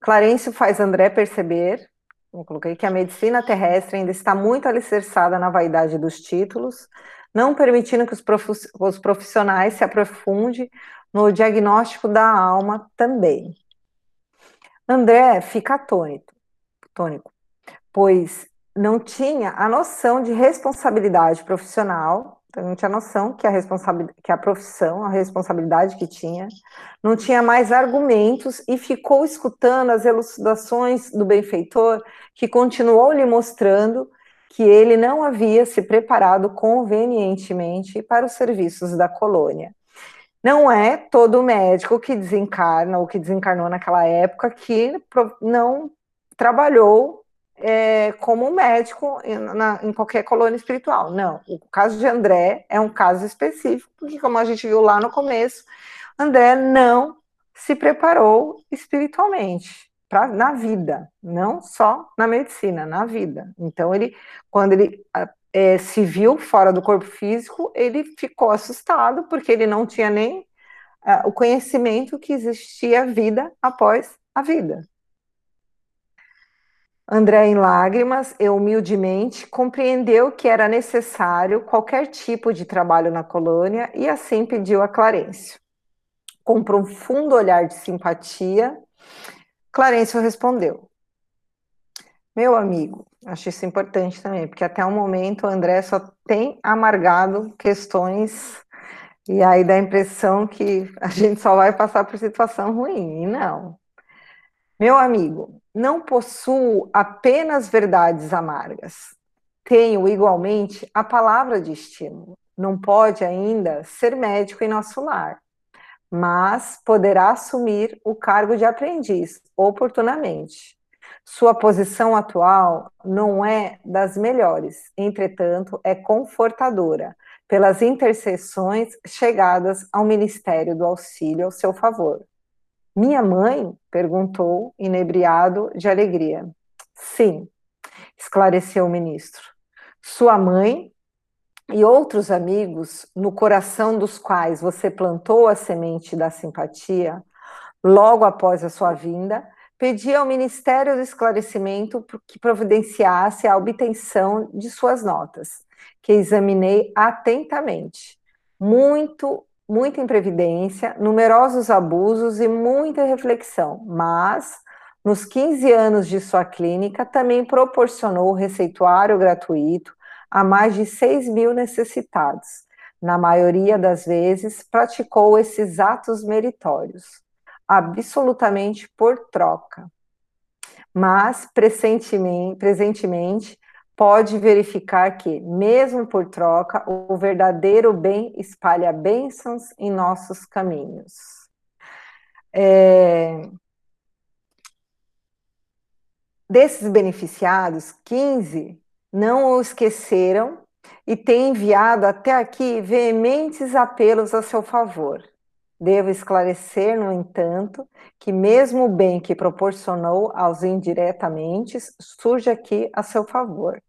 Clarencio faz André perceber, eu coloquei que a medicina terrestre ainda está muito alicerçada na vaidade dos títulos, não permitindo que os profissionais se aprofundem no diagnóstico da alma também. André fica atônito, tônico, pois não tinha a noção de responsabilidade profissional, então não tinha noção que a, que a profissão, a responsabilidade que tinha, não tinha mais argumentos e ficou escutando as elucidações do benfeitor, que continuou lhe mostrando que ele não havia se preparado convenientemente para os serviços da colônia. Não é todo médico que desencarna ou que desencarnou naquela época que não trabalhou é, como médico em, na, em qualquer colônia espiritual. Não, o caso de André é um caso específico, porque, como a gente viu lá no começo, André não se preparou espiritualmente pra, na vida, não só na medicina, na vida. Então, ele, quando ele é, se viu fora do corpo físico, ele ficou assustado, porque ele não tinha nem o conhecimento que existia vida após a vida. André, em lágrimas e humildemente, compreendeu que era necessário qualquer tipo de trabalho na colônia e assim pediu a Clarencio. Com um profundo olhar de simpatia, Clarencio respondeu: Meu amigo, acho isso importante também, porque até o momento o André só tem amargado questões e aí dá a impressão que a gente só vai passar por situação ruim. E não. Meu amigo, não possuo apenas verdades amargas. Tenho igualmente a palavra de estímulo. Não pode ainda ser médico em nosso lar mas poderá assumir o cargo de aprendiz oportunamente. Sua posição atual não é das melhores, entretanto, é confortadora pelas intercessões chegadas ao Ministério do Auxílio ao seu favor. Minha mãe? perguntou, inebriado de alegria. Sim, esclareceu o ministro. Sua mãe e outros amigos no coração dos quais você plantou a semente da simpatia, logo após a sua vinda, pedi ao Ministério do Esclarecimento que providenciasse a obtenção de suas notas, que examinei atentamente. Muito, muita imprevidência, numerosos abusos e muita reflexão, mas nos 15 anos de sua clínica também proporcionou receituário gratuito a mais de 6 mil necessitados. Na maioria das vezes, praticou esses atos meritórios, absolutamente por troca. mas presentemente, pode verificar que, mesmo por troca, o verdadeiro bem espalha bênçãos em nossos caminhos. É... Desses beneficiados, 15 não o esqueceram e têm enviado até aqui veementes apelos a seu favor. Devo esclarecer, no entanto, que mesmo o bem que proporcionou aos indiretamente surge aqui a seu favor.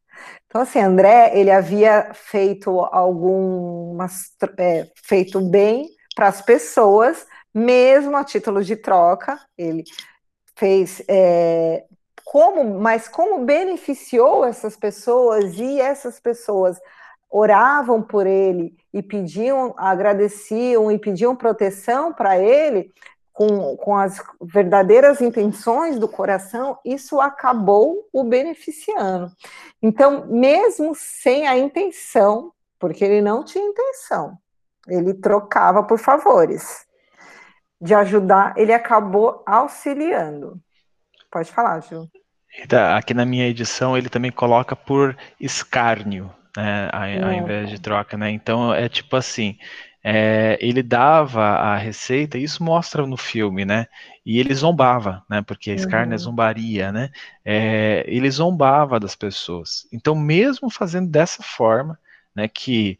Então, assim, André, ele havia feito algumas, é, feito bem para as pessoas, mesmo a título de troca, ele fez, é, como, mas como beneficiou essas pessoas e essas pessoas oravam por ele e pediam, agradeciam e pediam proteção para ele, com, com as verdadeiras intenções do coração, isso acabou o beneficiando. Então, mesmo sem a intenção, porque ele não tinha intenção, ele trocava por favores de ajudar, ele acabou auxiliando. Pode falar, Ju. Aqui na minha edição ele também coloca por escárnio, né, ao, ao invés de troca, né? Então é tipo assim, é, ele dava a receita, isso mostra no filme, né? E ele zombava, né? Porque a escárnio é uhum. zombaria, né? É, ele zombava das pessoas. Então, mesmo fazendo dessa forma, né? Que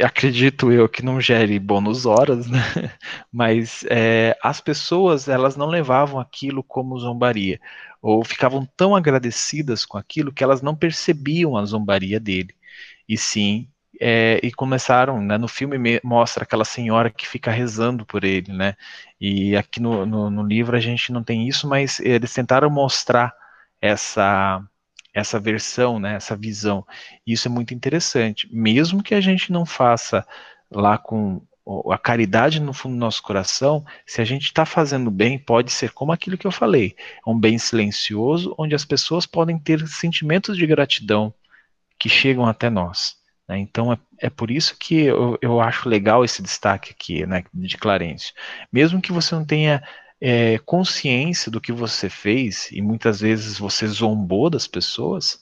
acredito eu que não gere bônus horas, né? (laughs) Mas é, as pessoas elas não levavam aquilo como zombaria ou ficavam tão agradecidas com aquilo que elas não percebiam a zombaria dele, e sim é, e começaram, né, no filme mostra aquela senhora que fica rezando por ele, né, e aqui no, no, no, livro a gente não tem isso, mas eles tentaram mostrar essa essa versão, né, essa visão, isso é muito interessante, mesmo que a gente não faça lá com a caridade no fundo do nosso coração, se a gente está fazendo bem, pode ser como aquilo que eu falei, um bem silencioso, onde as pessoas podem ter sentimentos de gratidão que chegam até nós. Né? Então é, é, por isso que eu, eu acho legal esse destaque aqui, né, de Clarence. Mesmo que você não tenha é, consciência do que você fez, e muitas vezes você zombou das pessoas,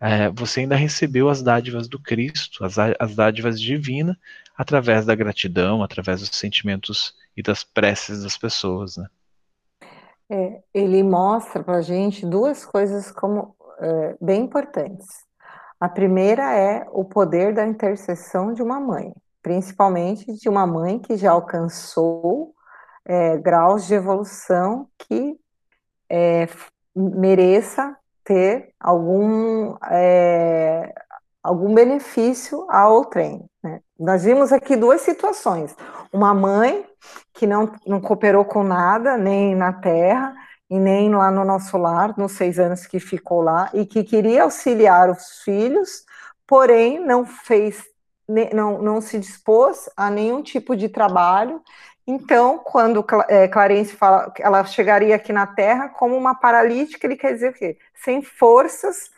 é, você ainda recebeu as dádivas do Cristo, as, as dádivas divinas, através da gratidão, através dos sentimentos e das preces das pessoas, né? É, ele mostra para a gente duas coisas como é, bem importantes. A primeira é o poder da intercessão de uma mãe, principalmente de uma mãe que já alcançou é, graus de evolução que é, mereça ter algum, é, algum benefício ao trem. Né? Nós vimos aqui duas situações: uma mãe que não, não cooperou com nada, nem na terra, e nem lá no nosso lar, nos seis anos que ficou lá, e que queria auxiliar os filhos, porém não fez, não, não se dispôs a nenhum tipo de trabalho. Então, quando é, Clarence fala que ela chegaria aqui na Terra como uma paralítica, ele quer dizer o quê? Sem forças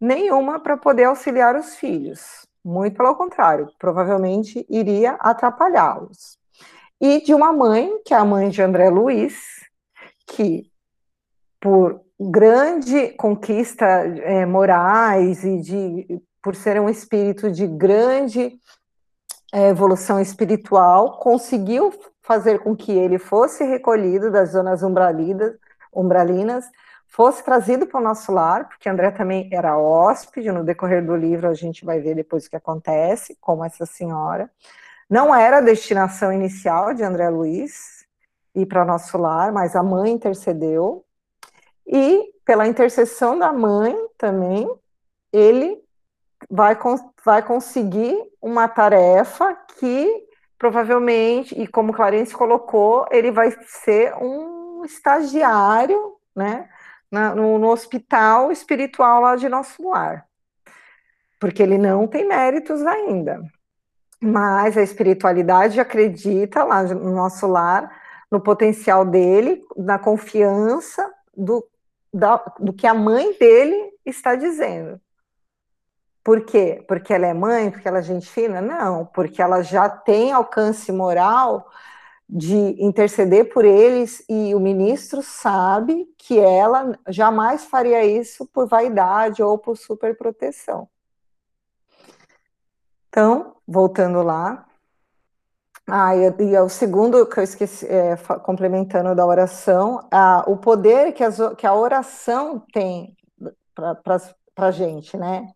nenhuma para poder auxiliar os filhos. Muito pelo contrário, provavelmente iria atrapalhá-los. E de uma mãe, que é a mãe de André Luiz, que por grande conquista é, morais e de por ser um espírito de grande é, evolução espiritual, conseguiu fazer com que ele fosse recolhido das zonas umbralinas, umbralinas fosse trazido para o nosso lar, porque André também era hóspede, no decorrer do livro a gente vai ver depois o que acontece, como essa senhora. Não era a destinação inicial de André Luiz ir para o nosso lar, mas a mãe intercedeu, e pela intercessão da mãe também, ele vai, vai conseguir uma tarefa que provavelmente, e como Clarence colocou, ele vai ser um estagiário, né, na, no, no, hospital espiritual lá de nosso lar, porque ele não tem méritos ainda, mas a espiritualidade acredita lá no nosso lar, no potencial dele, na confiança do da, do que a mãe dele está dizendo. Por quê? Porque ela é mãe, porque ela é gente fina? Não, porque ela já tem alcance moral de interceder por eles e o ministro sabe que ela jamais faria isso por vaidade ou por superproteção. Então, voltando lá. Ah, e, o segundo que eu esqueci, é, complementando da oração, ah, o poder que, as, que a oração tem para a gente, né?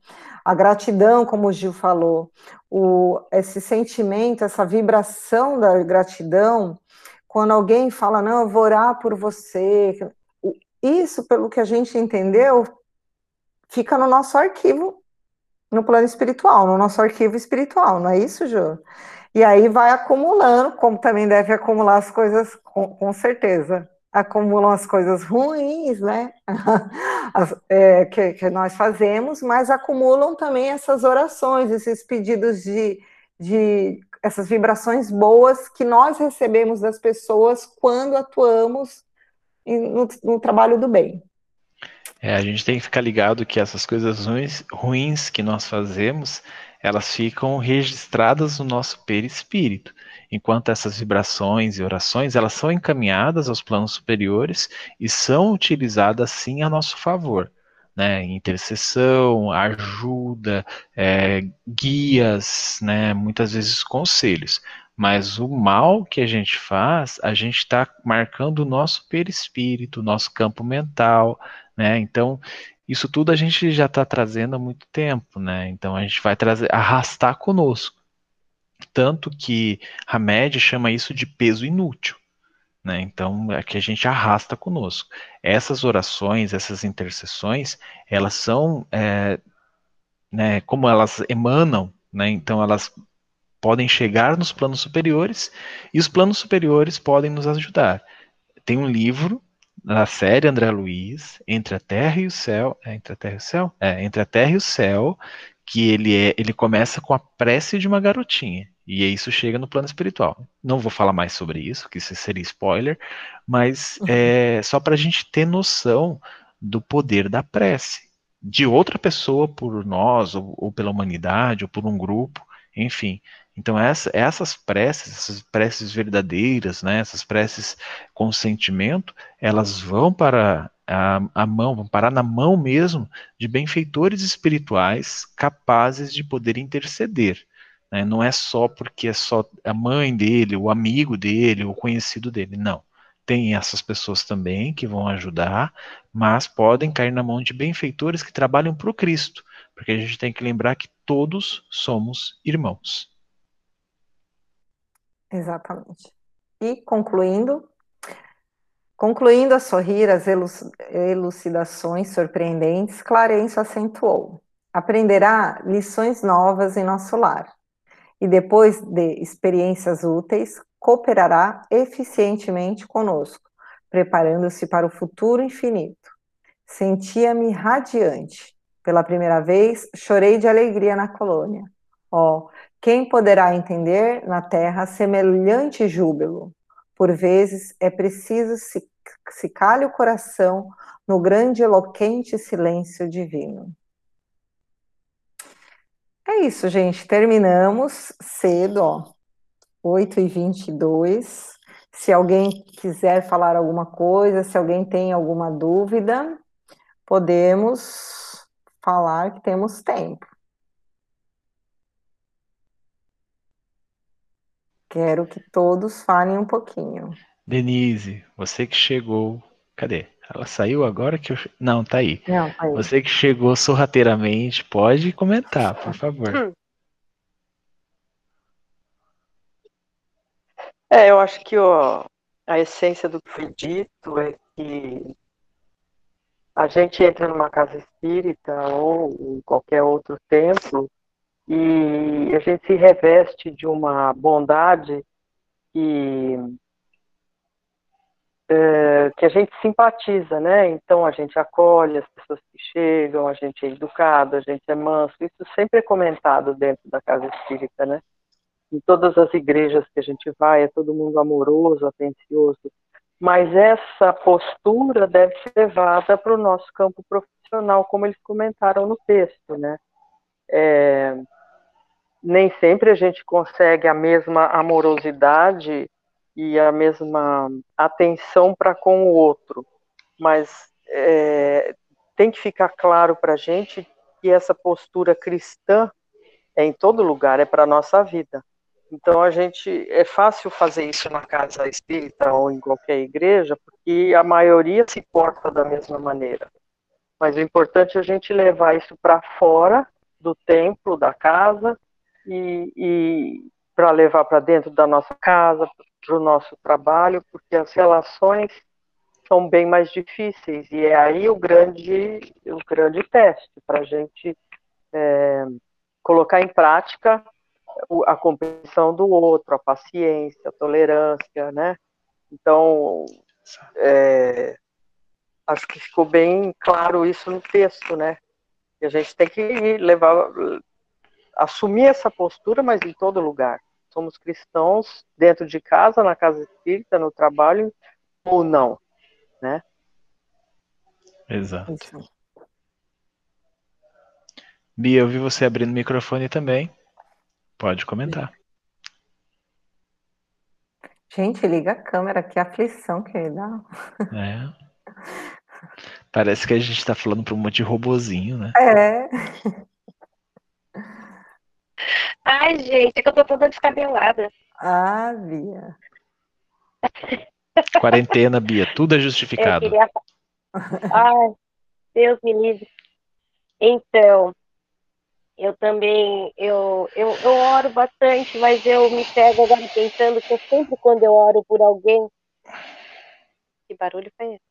A gratidão, como o Gil falou, o, esse sentimento, essa vibração da gratidão, quando alguém fala, não, eu vou orar por você, isso, pelo que a gente entendeu, fica no nosso arquivo, no plano espiritual, no nosso arquivo espiritual, não é isso, Ju? E aí vai acumulando, como também deve acumular as coisas, com, com certeza acumulam as coisas ruins, né, (laughs) as, é, que, que, nós fazemos, mas acumulam também essas orações, esses pedidos de, de essas vibrações boas que nós recebemos das pessoas quando atuamos no, no trabalho do bem. É, a gente tem que ficar ligado que essas coisas ruins, ruins que nós fazemos, elas ficam registradas no nosso perispírito enquanto essas vibrações e orações elas são encaminhadas aos planos superiores e são utilizadas sim a nosso favor. Né, intercessão, ajuda, é, guias, né, muitas vezes conselhos. Mas o mal que a gente faz, a gente está marcando o nosso perispírito, o nosso campo mental, né? Então, isso tudo a gente já está trazendo há muito tempo, né? Então a gente vai trazer, arrastar conosco. Tanto que Hamed chama isso de peso inútil. Né? Então, é que a gente arrasta conosco. Essas orações, essas intercessões, elas são, é, né, como elas emanam, né, então elas podem chegar nos planos superiores e os planos superiores podem nos ajudar. Tem um livro da série André Luiz, Entre a Terra e o Céu, é Entre a Terra e o Céu? É, Entre a Terra e o Céu, que ele, é, ele começa com a prece de uma garotinha. E isso chega no plano espiritual. Não vou falar mais sobre isso, que isso seria spoiler, mas uhum. é só para a gente ter noção do poder da prece. De outra pessoa por nós, ou, ou pela humanidade, ou por um grupo, enfim. Então, essa, essas preces, essas preces verdadeiras, né, essas preces com sentimento, elas vão para a, a mão, vão parar na mão mesmo de benfeitores espirituais capazes de poder interceder. Né? Não é só porque é só a mãe dele, o amigo dele, o conhecido dele. Não. Tem essas pessoas também que vão ajudar, mas podem cair na mão de benfeitores que trabalham para o Cristo, porque a gente tem que lembrar que todos somos irmãos. Exatamente. E concluindo, Concluindo a sorrir as elucidações surpreendentes, Clarence acentuou: aprenderá lições novas em nosso lar. E depois de experiências úteis, cooperará eficientemente conosco, preparando-se para o futuro infinito. Sentia-me radiante. Pela primeira vez, chorei de alegria na colônia. Oh, quem poderá entender na terra semelhante júbilo? Por vezes é preciso se, se calhe o coração no grande eloquente silêncio divino. É isso, gente. Terminamos cedo, ó. 8 e 22 Se alguém quiser falar alguma coisa, se alguém tem alguma dúvida, podemos falar que temos tempo. Quero que todos falem um pouquinho. Denise, você que chegou. Cadê? Ela saiu agora que eu. Não, tá aí. Não, tá aí. Você que chegou sorrateiramente, pode comentar, por favor. É, eu acho que ó, a essência do que foi dito é que a gente entra numa casa espírita ou em qualquer outro templo e a gente se reveste de uma bondade que, é, que a gente simpatiza, né? Então a gente acolhe as pessoas que chegam, a gente é educado, a gente é manso. Isso sempre é comentado dentro da casa espírita, né? Em todas as igrejas que a gente vai, é todo mundo amoroso, atencioso. Mas essa postura deve ser levada para o nosso campo profissional, como eles comentaram no texto, né? É, nem sempre a gente consegue a mesma amorosidade e a mesma atenção para com o outro, mas é, tem que ficar claro para a gente que essa postura cristã é em todo lugar, é para a nossa vida. Então a gente é fácil fazer isso na casa espírita ou em qualquer igreja, porque a maioria se porta da mesma maneira. Mas o importante é a gente levar isso para fora do templo, da casa, e, e para levar para dentro da nossa casa, para o nosso trabalho, porque as relações são bem mais difíceis e é aí o grande, o grande teste para a gente é, colocar em prática a compreensão do outro, a paciência, a tolerância, né? Então, é, acho que ficou bem claro isso no texto, né? E a gente tem que levar, assumir essa postura, mas em todo lugar. Somos cristãos dentro de casa, na casa espírita, no trabalho, ou não, né? Exato. Bia, eu vi você abrindo o microfone também. Pode comentar. Gente, liga a câmera, que aflição que dá. É. Parece que a gente tá falando para um monte de robozinho, né? É. Ai, gente, é que eu tô toda descabelada. Ah, Bia. (laughs) Quarentena, Bia, tudo é justificado. Queria... Ai, Deus me livre. Então, eu também, eu, eu, eu oro bastante, mas eu me pego agora pensando que sempre quando eu oro por alguém. Que barulho foi esse?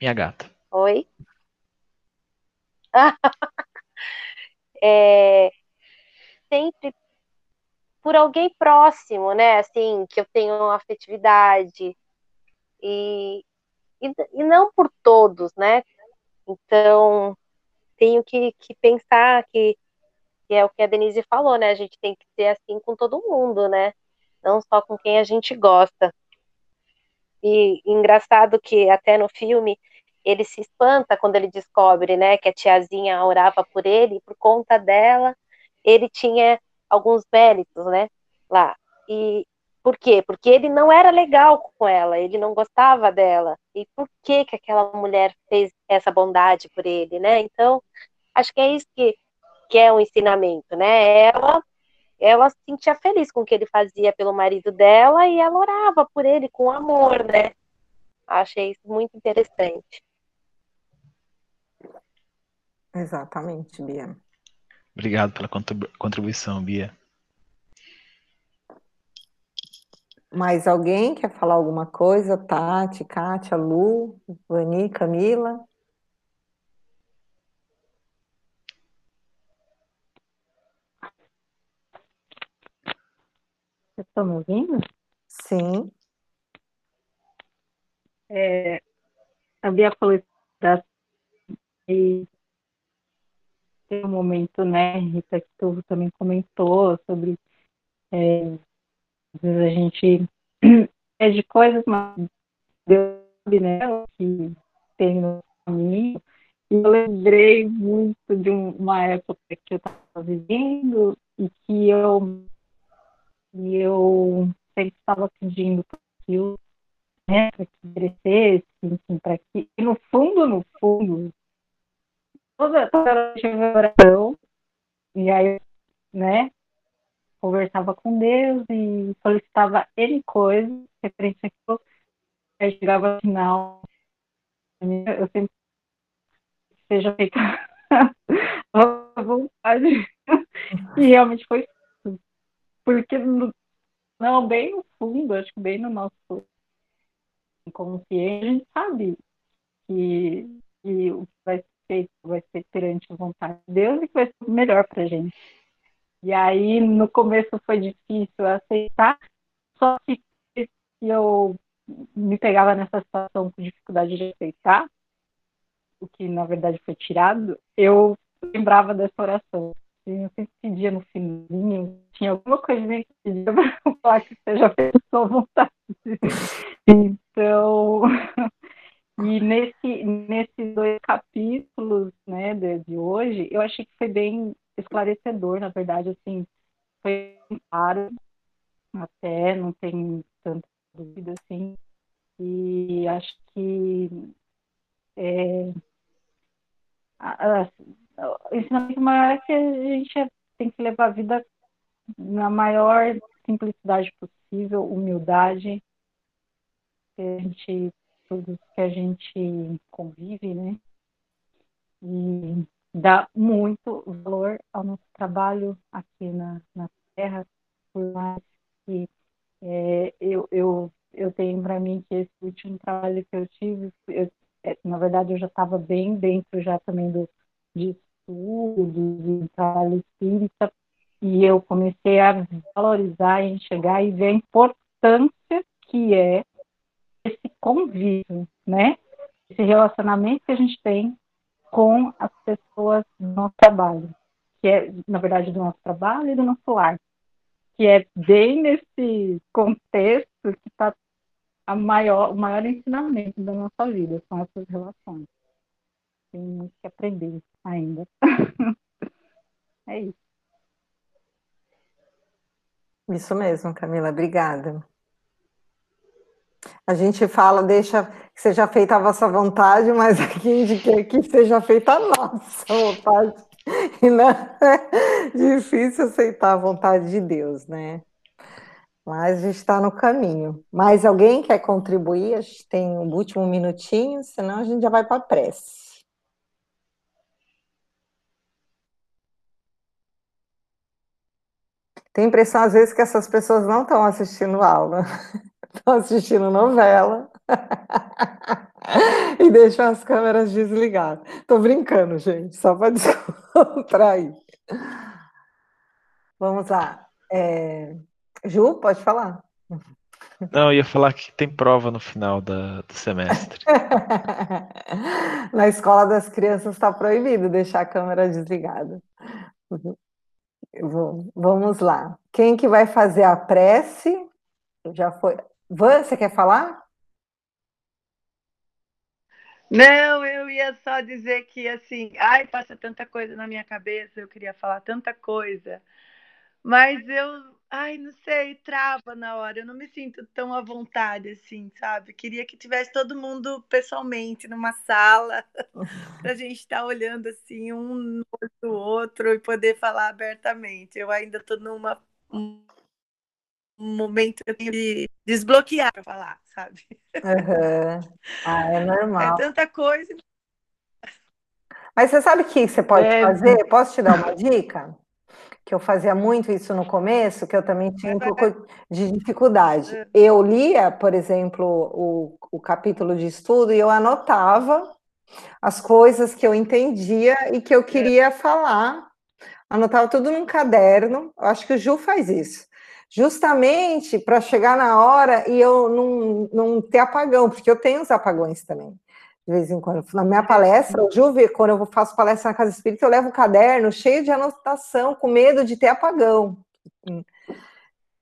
Minha gata. Oi? (laughs) é, sempre por alguém próximo, né? Assim, que eu tenho afetividade. E, e, e não por todos, né? Então, tenho que, que pensar que, que, é o que a Denise falou, né? A gente tem que ser assim com todo mundo, né? Não só com quem a gente gosta. E engraçado que até no filme ele se espanta quando ele descobre, né, que a tiazinha orava por ele, e por conta dela, ele tinha alguns méritos, né, lá. E por quê? Porque ele não era legal com ela, ele não gostava dela. E por que que aquela mulher fez essa bondade por ele, né? Então, acho que é isso que, que é o um ensinamento, né? Ela ela se sentia feliz com o que ele fazia pelo marido dela e ela orava por ele com amor, né? Achei isso muito interessante. Exatamente, Bia. Obrigado pela contribuição, Bia. Mais alguém quer falar alguma coisa? Tati, Kátia, Lu, Vani, Camila? Vocês estão me ouvindo? Sim. É, a Bia falou das e tem um momento, né, Rita, que tu também comentou sobre é, às vezes a gente (clears throat) é de coisas, mas Deus sabe, né, que tem no caminho. E eu lembrei muito de uma época que eu estava vivendo e que eu, e eu sempre estava pedindo para aquilo, né, para que crescesse, enfim, para que, e no fundo, no fundo, toda, toda a oração, e aí, né, conversava com Deus e solicitava N coisas referente àquilo. Aí chegava ao final, eu sempre seja feita (laughs) a vontade. e realmente foi isso. Porque, não, bem no fundo, acho que bem no nosso inconsciente, a gente sabe que, que o que vai vai ser perante a vontade de Deus e que vai ser o melhor para gente. E aí, no começo foi difícil aceitar, só que eu me pegava nessa situação com dificuldade de aceitar, o que na verdade foi tirado, eu lembrava dessa oração. Eu sempre pedia no finzinho, tinha alguma coisinha que pedia para (laughs) falar que seja feita sua vontade. (laughs) Então, e nesse, nesses dois capítulos né, de, de hoje, eu achei que foi bem esclarecedor, na verdade, assim, foi claro. até, não tem tanta dúvida assim. E acho que é, a, a, o ensinamento maior é que a gente tem que levar a vida na maior simplicidade possível, humildade, que a gente, tudo que a gente convive, né? E dá muito valor ao nosso trabalho aqui na, na Terra, por mais que é, eu, eu, eu tenho para mim que esse último trabalho que eu tive, eu, é, na verdade eu já estava bem dentro já também do, de estudo, de trabalho espírita, e eu comecei a valorizar, enxergar e ver a importância que é convívio, né? Esse relacionamento que a gente tem com as pessoas do nosso trabalho, que é, na verdade, do nosso trabalho e do nosso lar, que é bem nesse contexto que está maior, o maior ensinamento da nossa vida, são essas relações. Tem muito que aprender ainda. (laughs) é isso. Isso mesmo, Camila, obrigada. A gente fala, deixa que seja feita a vossa vontade, mas (laughs) aqui indiquei que seja feita a nossa vontade. E não é (laughs) difícil aceitar a vontade de Deus, né? Mas a gente está no caminho. Mais alguém quer contribuir? A gente tem um último minutinho, senão a gente já vai para a prece. Tem impressão, às vezes, que essas pessoas não estão assistindo aula, (laughs) estão assistindo novela (laughs) e deixam as câmeras desligadas. Estou brincando, gente, só para (laughs) descontrair. Vamos lá. É... Ju, pode falar. Não, eu ia falar que tem prova no final da, do semestre. (laughs) Na escola das crianças está proibido deixar a câmera desligada. Vou, vamos lá. Quem que vai fazer a prece? Já foi. Van, você quer falar? Não, eu ia só dizer que assim, ai, passa tanta coisa na minha cabeça, eu queria falar tanta coisa, mas eu, ai, não sei, trava na hora, eu não me sinto tão à vontade assim, sabe? Queria que tivesse todo mundo pessoalmente numa sala, (laughs) para a gente estar tá olhando assim um no do outro e poder falar abertamente. Eu ainda estou numa um momento eu tenho de desbloquear para falar, sabe? Uhum. Ah, é normal. É tanta coisa. Mas você sabe o que você pode é... fazer? Posso te dar uma dica? que eu fazia muito isso no começo, que eu também tinha um pouco de dificuldade. É. Eu lia, por exemplo, o, o capítulo de estudo e eu anotava as coisas que eu entendia e que eu é. queria falar. Anotava tudo num caderno. Eu acho que o Ju faz isso. Justamente para chegar na hora e eu não, não ter apagão, porque eu tenho os apagões também de vez em quando. Na minha palestra, o Juve, quando eu faço palestra na Casa Espírita, eu levo um caderno cheio de anotação, com medo de ter apagão.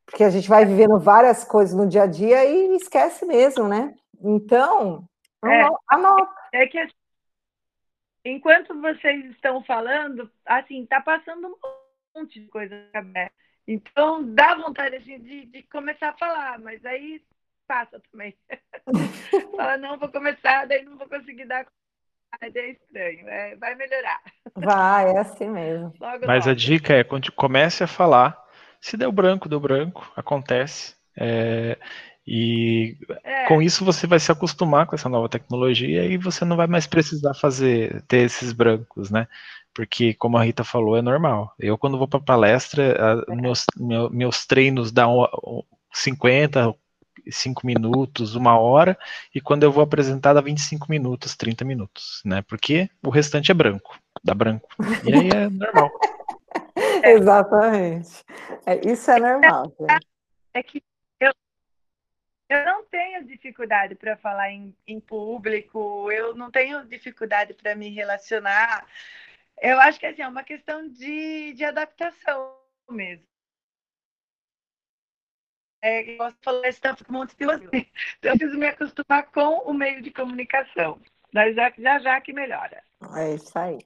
Porque a gente vai vivendo várias coisas no dia a dia e esquece mesmo, né? Então, é, anota. É que enquanto vocês estão falando, assim, tá passando um monte de coisa na cabeça. Então, dá vontade assim, de, de começar a falar, mas aí passa também. (laughs) Fala, não, vou começar, daí não vou conseguir dar é estranho, é, vai melhorar. Vai, é assim mesmo. (laughs) Logo, Mas logo. a dica é quando comece a falar, se deu branco, deu branco, acontece. É, e é. com isso você vai se acostumar com essa nova tecnologia e você não vai mais precisar fazer ter esses brancos, né? Porque, como a Rita falou, é normal. Eu, quando vou para palestra, a, meus, meus treinos dão 50, cinco minutos, uma hora, e quando eu vou apresentar dá 25 minutos, 30 minutos, né? Porque o restante é branco, dá branco. E aí é normal. (laughs) Exatamente. É, isso é normal. É que eu, eu não tenho dificuldade para falar em, em público, eu não tenho dificuldade para me relacionar. Eu acho que assim, é uma questão de, de adaptação mesmo é, eu falou, está um monte de (laughs) então, eu preciso me acostumar com o meio de comunicação. Mas já, já já que melhora. É isso aí.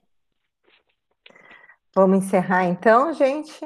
Vamos encerrar então, gente.